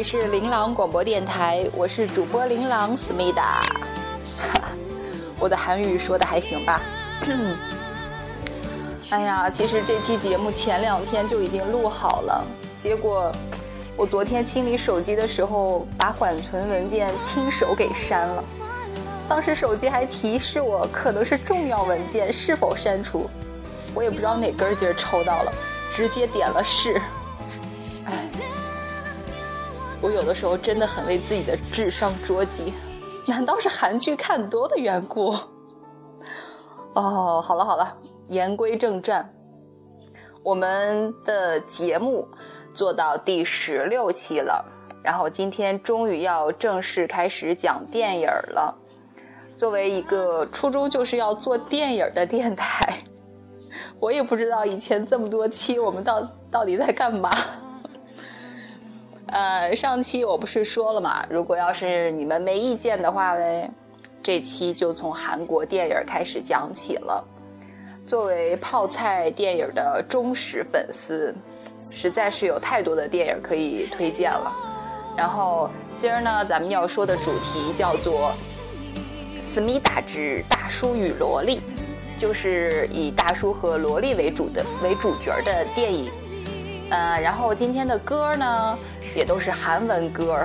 里是琳琅广播电台，我是主播琳琅思密达。我的韩语说的还行吧？哎呀，其实这期节目前两天就已经录好了，结果我昨天清理手机的时候，把缓存文件亲手给删了。当时手机还提示我可能是重要文件，是否删除？我也不知道哪根筋抽到了，直接点了是。我有的时候真的很为自己的智商着急，难道是韩剧看多的缘故？哦，好了好了，言归正传，我们的节目做到第十六期了，然后今天终于要正式开始讲电影了。作为一个初衷就是要做电影的电台，我也不知道以前这么多期我们到到底在干嘛。呃，上期我不是说了嘛，如果要是你们没意见的话嘞，这期就从韩国电影开始讲起了。作为泡菜电影的忠实粉丝，实在是有太多的电影可以推荐了。然后今儿呢，咱们要说的主题叫做《思密达之大叔与萝莉》，就是以大叔和萝莉为主的为主角的电影。呃，然后今天的歌呢，也都是韩文歌。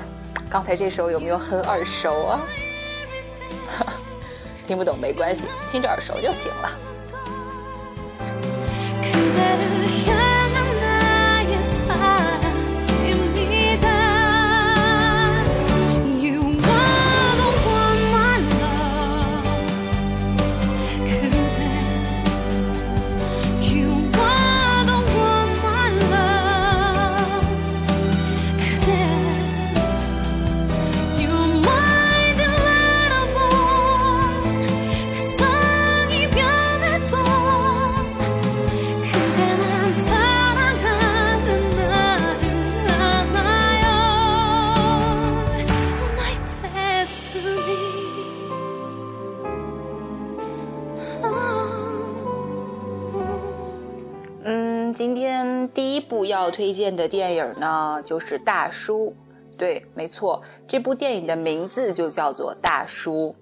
刚才这首有没有很耳熟啊？听不懂没关系，听着耳熟就行了。今天第一部要推荐的电影呢，就是《大叔》。对，没错，这部电影的名字就叫做《大叔》，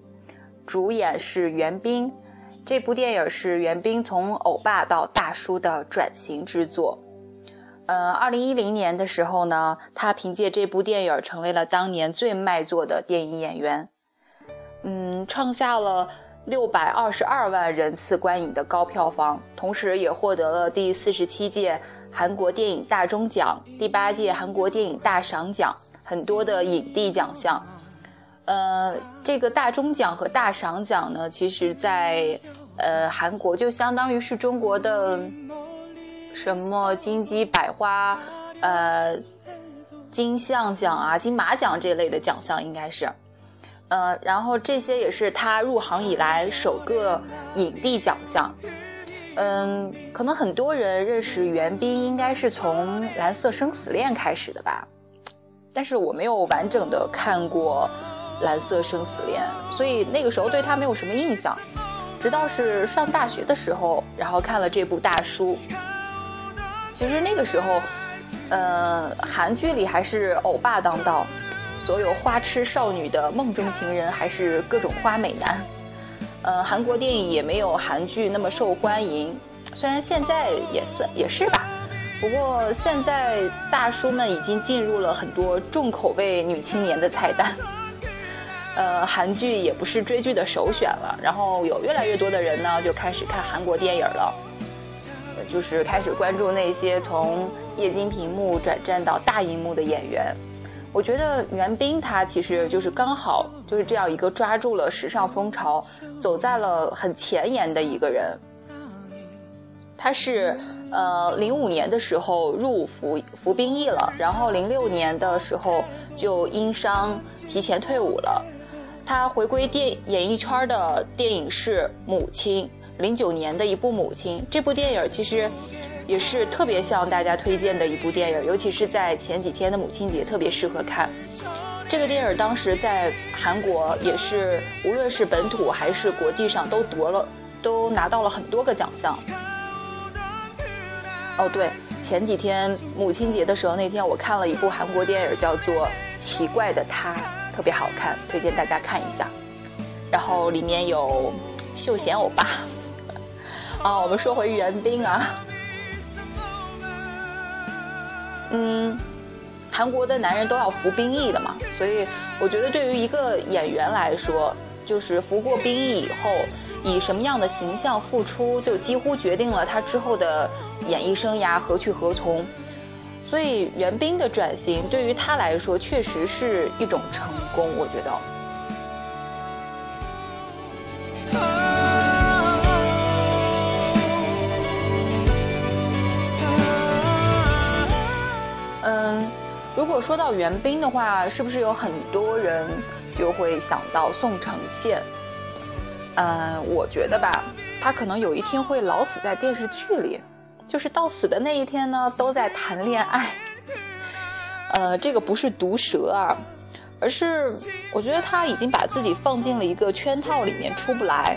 主演是袁冰。这部电影是袁冰从欧巴到大叔的转型之作。呃，二零一零年的时候呢，他凭借这部电影成为了当年最卖座的电影演员。嗯，创下了六百二十二万人次观影的高票房，同时也获得了第四十七届韩国电影大钟奖、第八届韩国电影大赏奖很多的影帝奖项。呃，这个大钟奖和大赏奖呢，其实在呃韩国就相当于是中国的什么金鸡百花、呃金像奖啊、金马奖这类的奖项，应该是。呃，然后这些也是他入行以来首个影帝奖项。嗯，可能很多人认识袁冰应该是从《蓝色生死恋》开始的吧，但是我没有完整的看过《蓝色生死恋》，所以那个时候对他没有什么印象。直到是上大学的时候，然后看了这部《大叔》。其实那个时候，呃，韩剧里还是欧巴当道，所有花痴少女的梦中情人还是各种花美男。呃，韩国电影也没有韩剧那么受欢迎，虽然现在也算也是吧。不过现在大叔们已经进入了很多重口味女青年的菜单。呃，韩剧也不是追剧的首选了，然后有越来越多的人呢就开始看韩国电影了。就是开始关注那些从液晶屏幕转战到大荧幕的演员。我觉得袁冰他其实就是刚好就是这样一个抓住了时尚风潮，走在了很前沿的一个人。他是呃零五年的时候入伍服服兵役了，然后零六年的时候就因伤提前退伍了。他回归电演艺圈的电影是《母亲》，零九年的一部《母亲》。这部电影其实也是特别向大家推荐的一部电影，尤其是在前几天的母亲节特别适合看。这个电影当时在韩国也是，无论是本土还是国际上都夺了，都拿到了很多个奖项。哦，对，前几天母亲节的时候，那天我看了一部韩国电影，叫做《奇怪的他》，特别好看，推荐大家看一下。然后里面有秀贤欧巴。啊，我们说回袁冰啊，嗯。韩国的男人都要服兵役的嘛，所以我觉得对于一个演员来说，就是服过兵役以后，以什么样的形象复出，就几乎决定了他之后的演艺生涯何去何从。所以袁冰的转型对于他来说，确实是一种成功，我觉得。如果说到袁冰的话，是不是有很多人就会想到宋承宪？嗯，我觉得吧，他可能有一天会老死在电视剧里，就是到死的那一天呢，都在谈恋爱。呃，这个不是毒舌啊，而是我觉得他已经把自己放进了一个圈套里面，出不来。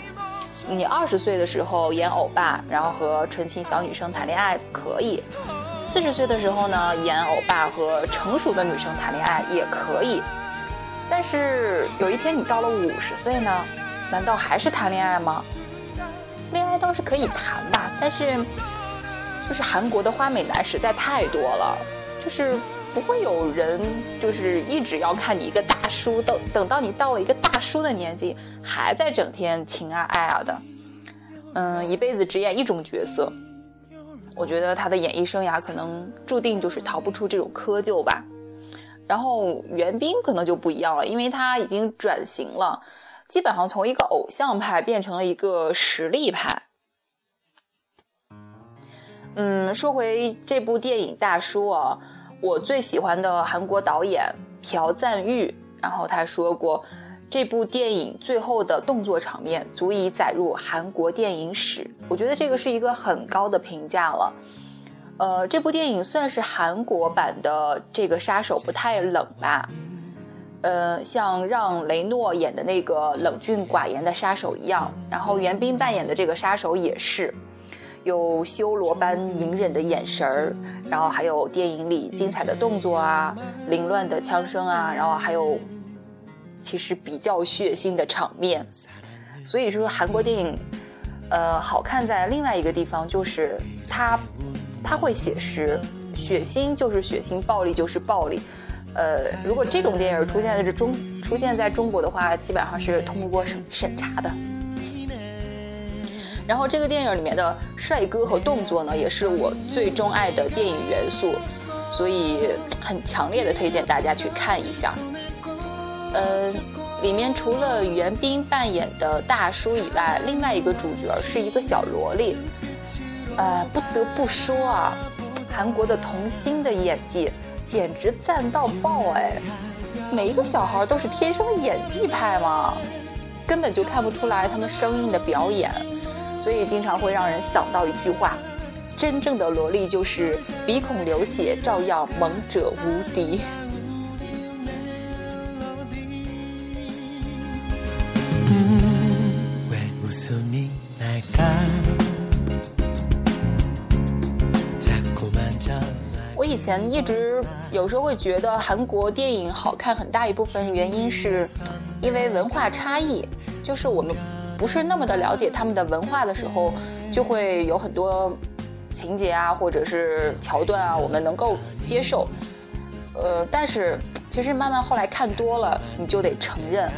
你二十岁的时候演欧巴，然后和纯情小女生谈恋爱可以。四十岁的时候呢，演欧巴和成熟的女生谈恋爱也可以，但是有一天你到了五十岁呢，难道还是谈恋爱吗？恋爱倒是可以谈吧，但是就是韩国的花美男实在太多了，就是不会有人就是一直要看你一个大叔，等等到你到了一个大叔的年纪，还在整天情啊爱啊的，嗯，一辈子只演一种角色。我觉得他的演艺生涯可能注定就是逃不出这种窠臼吧。然后袁冰可能就不一样了，因为他已经转型了，基本上从一个偶像派变成了一个实力派。嗯，说回这部电影《大叔》啊，我最喜欢的韩国导演朴赞玉，然后他说过。这部电影最后的动作场面足以载入韩国电影史，我觉得这个是一个很高的评价了。呃，这部电影算是韩国版的这个杀手不太冷吧？呃，像让雷诺演的那个冷峻寡言的杀手一样，然后袁彬扮演的这个杀手也是有修罗般隐忍的眼神儿，然后还有电影里精彩的动作啊，凌乱的枪声啊，然后还有。其实比较血腥的场面，所以说韩国电影，呃，好看在另外一个地方就是它，它会写实，血腥就是血腥，暴力就是暴力，呃，如果这种电影出现在这中出现在中国的话，基本上是通过审审查的。然后这个电影里面的帅哥和动作呢，也是我最钟爱的电影元素，所以很强烈的推荐大家去看一下。呃，里面除了袁彬扮演的大叔以外，另外一个主角是一个小萝莉。呃，不得不说啊，韩国的童星的演技简直赞到爆哎！每一个小孩都是天生演技派嘛，根本就看不出来他们生硬的表演，所以经常会让人想到一句话：真正的萝莉就是鼻孔流血照样萌者无敌。以前一直有时候会觉得韩国电影好看，很大一部分原因是因为文化差异，就是我们不是那么的了解他们的文化的时候，就会有很多情节啊，或者是桥段啊，我们能够接受。呃，但是其实慢慢后来看多了，你就得承认。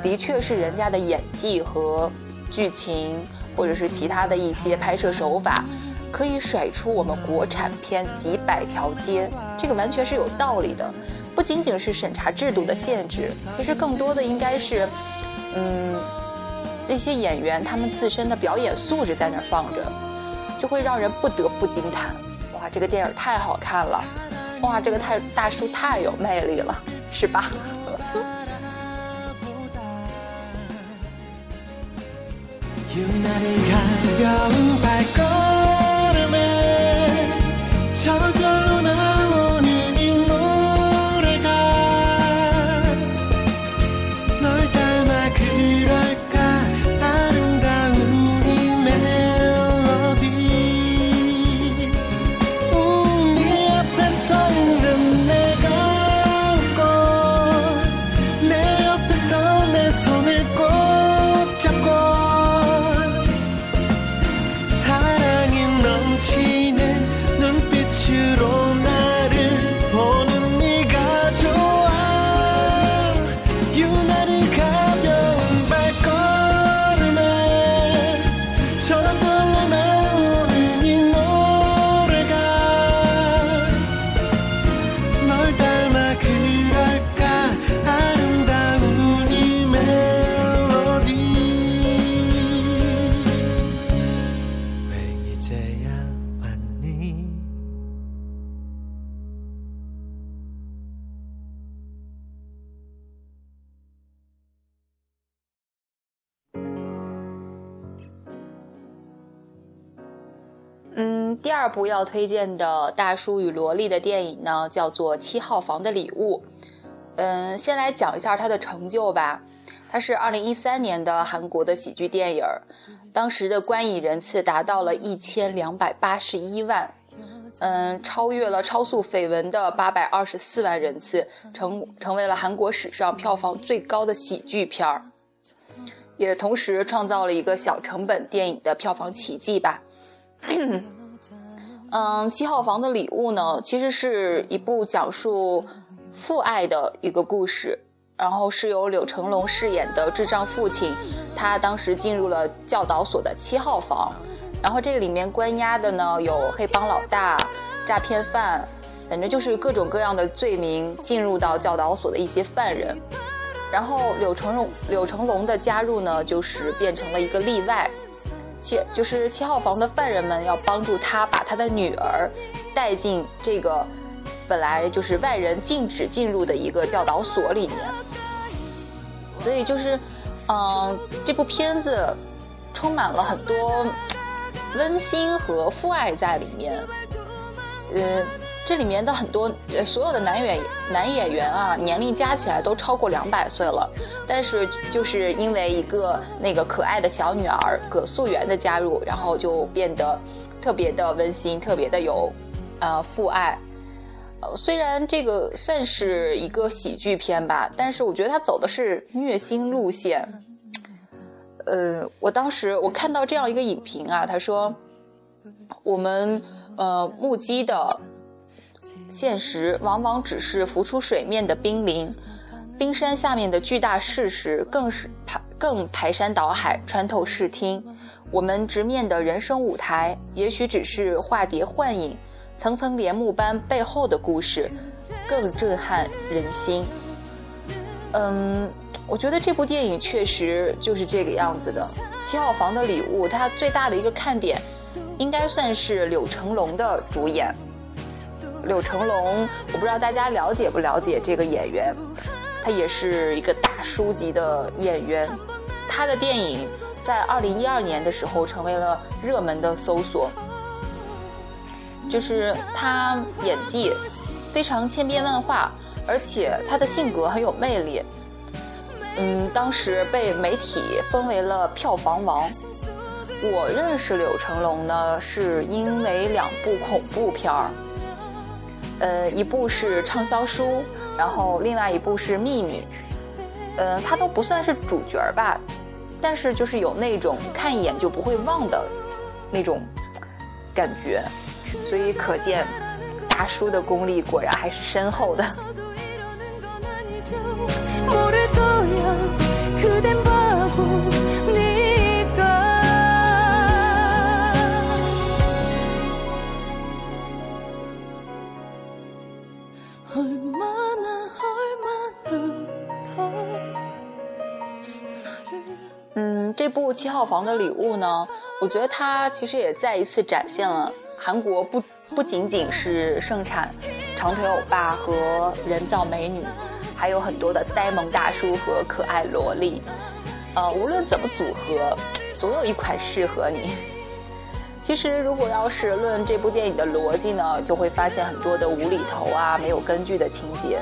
的确是人家的演技和剧情，或者是其他的一些拍摄手法，可以甩出我们国产片几百条街，这个完全是有道理的。不仅仅是审查制度的限制，其实更多的应该是，嗯，这些演员他们自身的表演素质在那儿放着。就会让人不得不惊叹：哇，这个电影太好看了！哇，这个太大叔太有魅力了，是吧？you never got your back on？ 찾아 第二部要推荐的大叔与萝莉的电影呢，叫做《七号房的礼物》。嗯，先来讲一下它的成就吧。它是二零一三年的韩国的喜剧电影，当时的观影人次达到了一千两百八十一万，嗯，超越了超速绯闻的八百二十四万人次，成成为了韩国史上票房最高的喜剧片儿，也同时创造了一个小成本电影的票房奇迹吧。嗯，七号房的礼物呢，其实是一部讲述父爱的一个故事，然后是由柳成龙饰演的智障父亲，他当时进入了教导所的七号房，然后这个里面关押的呢有黑帮老大、诈骗犯，反正就是各种各样的罪名进入到教导所的一些犯人，然后柳成龙柳成龙的加入呢，就是变成了一个例外。七就是七号房的犯人们要帮助他把他的女儿带进这个本来就是外人禁止进入的一个教导所里面，所以就是，嗯，这部片子充满了很多温馨和父爱在里面，嗯，这里面的很多呃所有的男演男演员啊，年龄加起来都超过两百岁了，但是就是因为一个那个可爱的小女儿葛素媛的加入，然后就变得特别的温馨，特别的有呃父爱。呃，虽然这个算是一个喜剧片吧，但是我觉得它走的是虐心路线。呃，我当时我看到这样一个影评啊，他说我们呃目击的现实往往只是浮出水面的冰凌，冰山下面的巨大事实更是排更排山倒海，穿透视听。我们直面的人生舞台，也许只是化蝶幻影，层层帘幕般背后的故事，更震撼人心。嗯，我觉得这部电影确实就是这个样子的。七号房的礼物，它最大的一个看点，应该算是柳成龙的主演。柳成龙，我不知道大家了解不了解这个演员，他也是一个大叔级的演员。他的电影在二零一二年的时候成为了热门的搜索，就是他演技非常千变万化，而且他的性格很有魅力。嗯，当时被媒体封为了票房王。我认识柳成龙呢，是因为两部恐怖片儿。呃，一部是畅销书，然后另外一部是秘密，呃，他都不算是主角吧，但是就是有那种看一眼就不会忘的那种感觉，所以可见大叔的功力果然还是深厚的。这部《七号房的礼物》呢，我觉得它其实也再一次展现了韩国不不仅仅是盛产长腿欧巴和人造美女，还有很多的呆萌大叔和可爱萝莉。呃，无论怎么组合，总有一款适合你。其实，如果要是论这部电影的逻辑呢，就会发现很多的无厘头啊、没有根据的情节。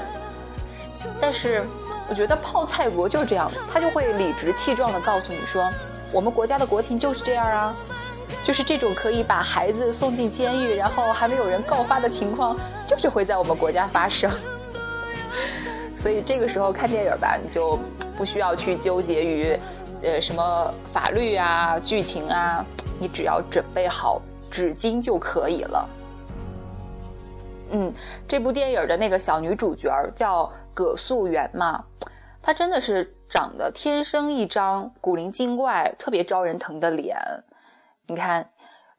但是，我觉得泡菜国就是这样，他就会理直气壮地告诉你说，我们国家的国情就是这样啊，就是这种可以把孩子送进监狱，然后还没有人告发的情况，就是会在我们国家发生。所以这个时候看电影吧，你就不需要去纠结于，呃，什么法律啊、剧情啊，你只要准备好纸巾就可以了。嗯，这部电影的那个小女主角叫葛素媛嘛，她真的是长得天生一张古灵精怪、特别招人疼的脸。你看，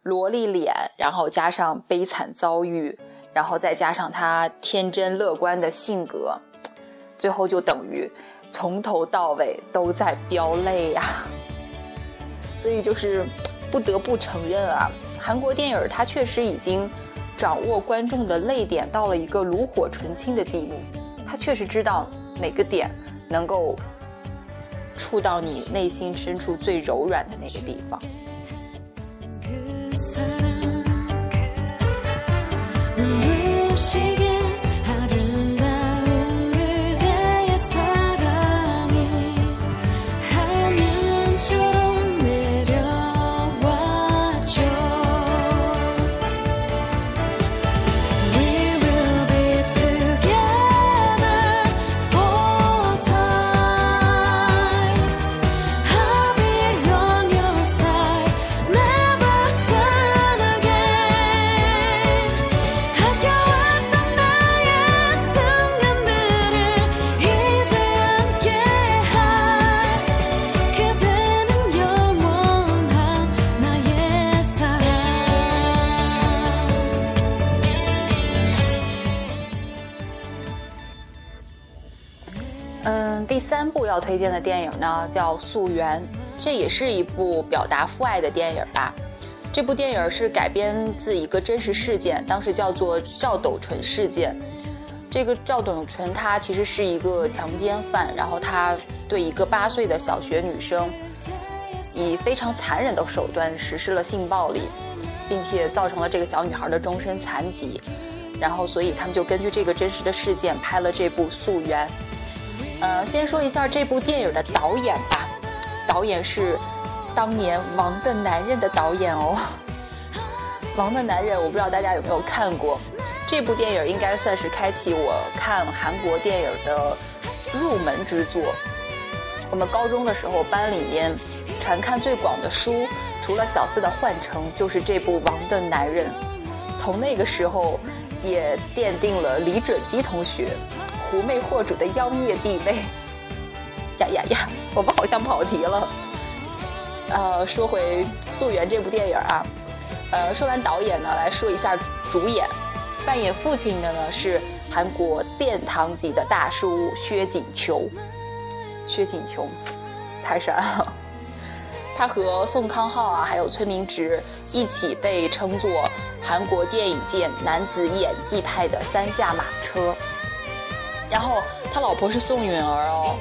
萝莉脸，然后加上悲惨遭遇，然后再加上她天真乐观的性格。最后就等于从头到尾都在飙泪呀，所以就是不得不承认啊，韩国电影它确实已经掌握观众的泪点到了一个炉火纯青的地步，确实知道哪个点能够触到你内心深处最柔软的那个地方。荐的电影呢叫《溯源》，这也是一部表达父爱的电影吧。这部电影是改编自一个真实事件，当时叫做赵斗淳事件。这个赵斗淳他其实是一个强奸犯，然后他对一个八岁的小学女生以非常残忍的手段实施了性暴力，并且造成了这个小女孩的终身残疾。然后，所以他们就根据这个真实的事件拍了这部《溯源》。呃，先说一下这部电影的导演吧，导演是当年《王的男人》的导演哦。《王的男人》，我不知道大家有没有看过，这部电影应该算是开启我看韩国电影的入门之作。我们高中的时候，班里面传看最广的书，除了小四的《幻城》，就是这部《王的男人》。从那个时候，也奠定了李准基同学狐媚惑主的妖孽地位。呀呀呀，我们好像跑题了。呃，说回《溯源》这部电影啊，呃，说完导演呢，来说一下主演。扮演父亲的呢是韩国殿堂级的大叔薛景求。薛景求，太帅了。他和宋康昊啊，还有崔明植一起被称作韩国电影界男子演技派的三驾马车。然后他老婆是宋允儿哦，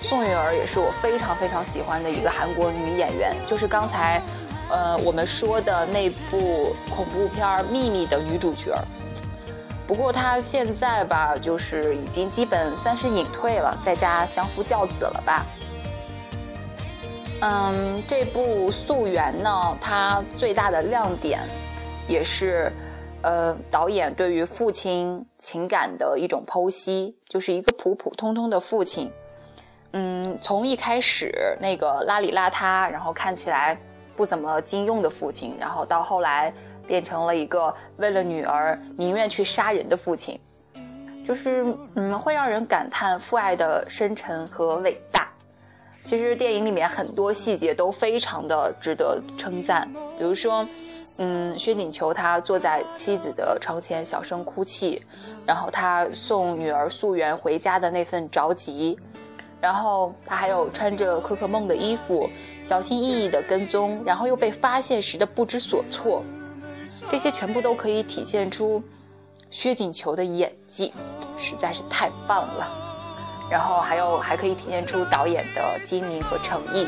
宋允儿也是我非常非常喜欢的一个韩国女演员，就是刚才，呃，我们说的那部恐怖片《秘密》的女主角。不过她现在吧，就是已经基本算是隐退了，在家相夫教子了吧。嗯，这部《溯源》呢，它最大的亮点，也是，呃，导演对于父亲情感的一种剖析，就是一个普普通通的父亲，嗯，从一开始那个邋里邋遢，然后看起来不怎么经用的父亲，然后到后来变成了一个为了女儿宁愿去杀人的父亲，就是嗯，会让人感叹父爱的深沉和伟大。其实电影里面很多细节都非常的值得称赞，比如说，嗯，薛景求他坐在妻子的床前小声哭泣，然后他送女儿素媛回家的那份着急，然后他还有穿着可可梦的衣服，小心翼翼的跟踪，然后又被发现时的不知所措，这些全部都可以体现出薛景求的演技，实在是太棒了。然后还有还可以体现出导演的精明和诚意。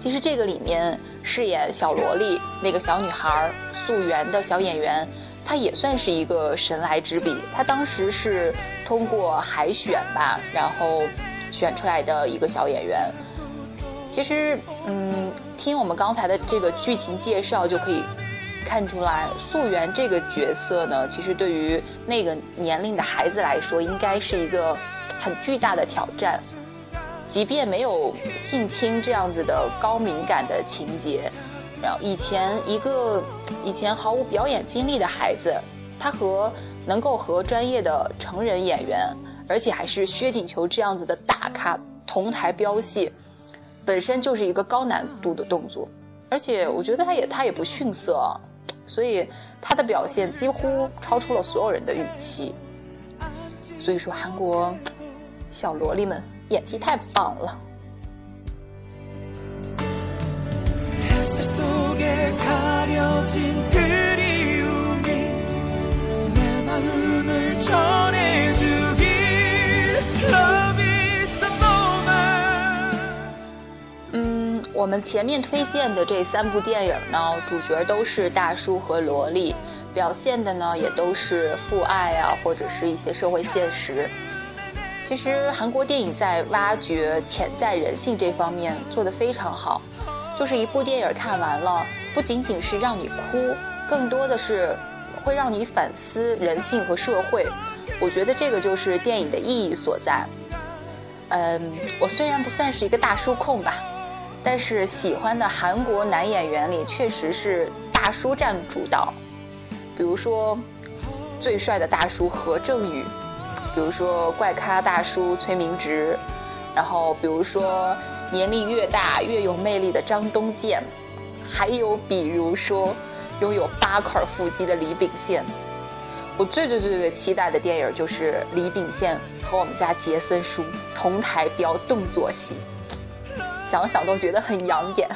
其实这个里面饰演小萝莉那个小女孩素媛的小演员，她也算是一个神来之笔。她当时是通过海选吧，然后选出来的一个小演员。其实，嗯，听我们刚才的这个剧情介绍就可以看出来，素媛这个角色呢，其实对于那个年龄的孩子来说，应该是一个很巨大的挑战。即便没有性侵这样子的高敏感的情节，然后以前一个以前毫无表演经历的孩子，他和能够和专业的成人演员，而且还是薛景求这样子的大咖同台飙戏，本身就是一个高难度的动作，而且我觉得他也他也不逊色，所以他的表现几乎超出了所有人的预期。所以说，韩国小萝莉们。演技太棒了。嗯，我们前面推荐的这三部电影呢，主角都是大叔和萝莉，表现的呢也都是父爱啊，或者是一些社会现实。其实韩国电影在挖掘潜在人性这方面做得非常好，就是一部电影看完了，不仅仅是让你哭，更多的是会让你反思人性和社会。我觉得这个就是电影的意义所在。嗯，我虽然不算是一个大叔控吧，但是喜欢的韩国男演员里确实是大叔占主导，比如说最帅的大叔何正宇。比如说怪咖大叔崔明植，然后比如说年龄越大越有魅力的张东健，还有比如说拥有八块腹肌的李秉宪。我最最最最期待的电影就是李秉宪和我们家杰森叔同台飙动作戏，想想都觉得很养眼。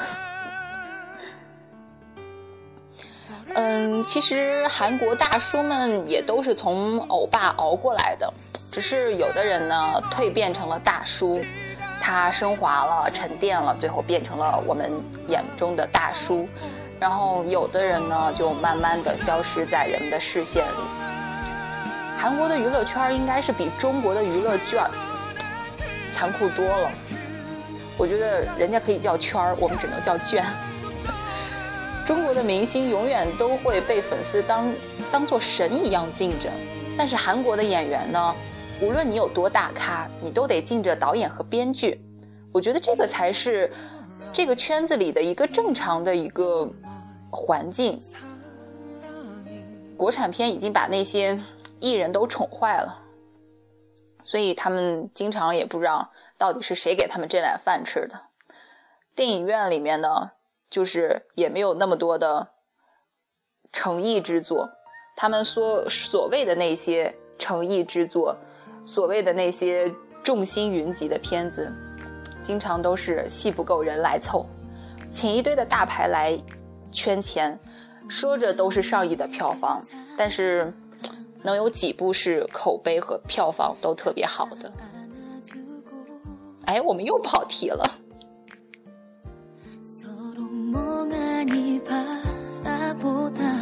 嗯，其实韩国大叔们也都是从欧巴熬过来的，只是有的人呢蜕变成了大叔，他升华了、沉淀了，最后变成了我们眼中的大叔。然后有的人呢就慢慢的消失在人们的视线里。韩国的娱乐圈应该是比中国的娱乐圈残酷多了。我觉得人家可以叫圈儿，我们只能叫圈。中国的明星永远都会被粉丝当当做神一样敬着，但是韩国的演员呢，无论你有多大咖，你都得敬着导演和编剧。我觉得这个才是这个圈子里的一个正常的一个环境。国产片已经把那些艺人都宠坏了，所以他们经常也不知道到底是谁给他们这碗饭吃的。电影院里面呢。就是也没有那么多的诚意之作，他们说所谓的那些诚意之作，所谓的那些众星云集的片子，经常都是戏不够人来凑，请一堆的大牌来圈钱，说着都是上亿的票房，但是能有几部是口碑和票房都特别好的？哎，我们又跑题了。孤单。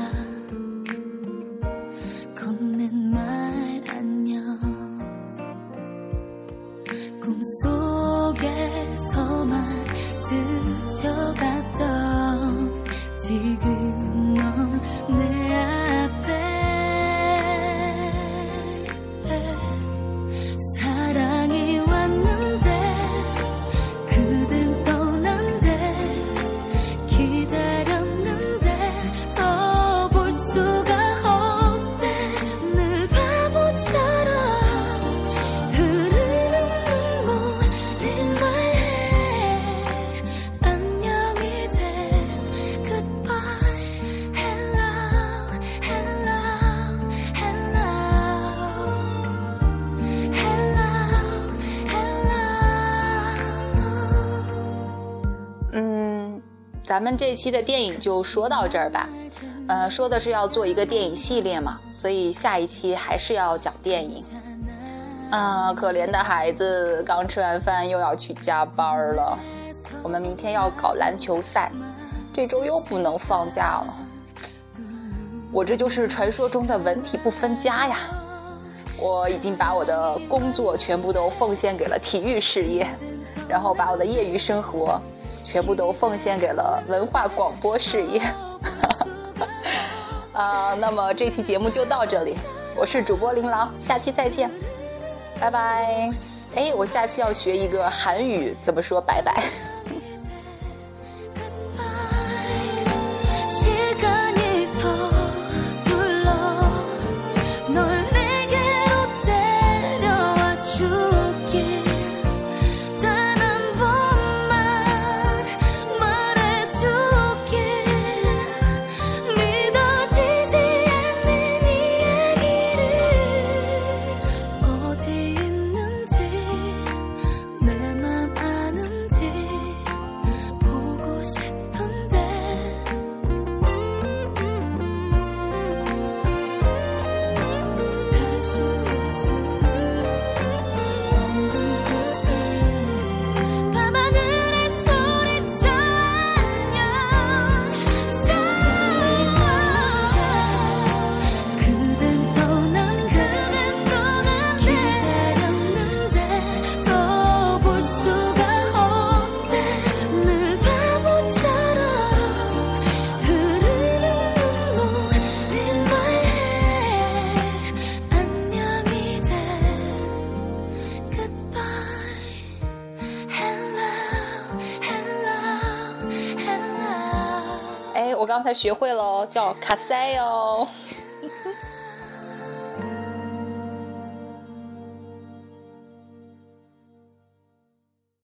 咱们这期的电影就说到这儿吧。呃，说的是要做一个电影系列嘛，所以下一期还是要讲电影。啊，可怜的孩子，刚吃完饭又要去加班了。我们明天要搞篮球赛，这周又不能放假了。我这就是传说中的文体不分家呀！我已经把我的工作全部都奉献给了体育事业，然后把我的业余生活全部都奉献给了文化广播事业。啊，那么这期节目就到这里，我是主播琳琅，下期再见，拜拜。哎，我下期要学一个韩语，怎么说拜拜？学会了哦叫卡塞哦。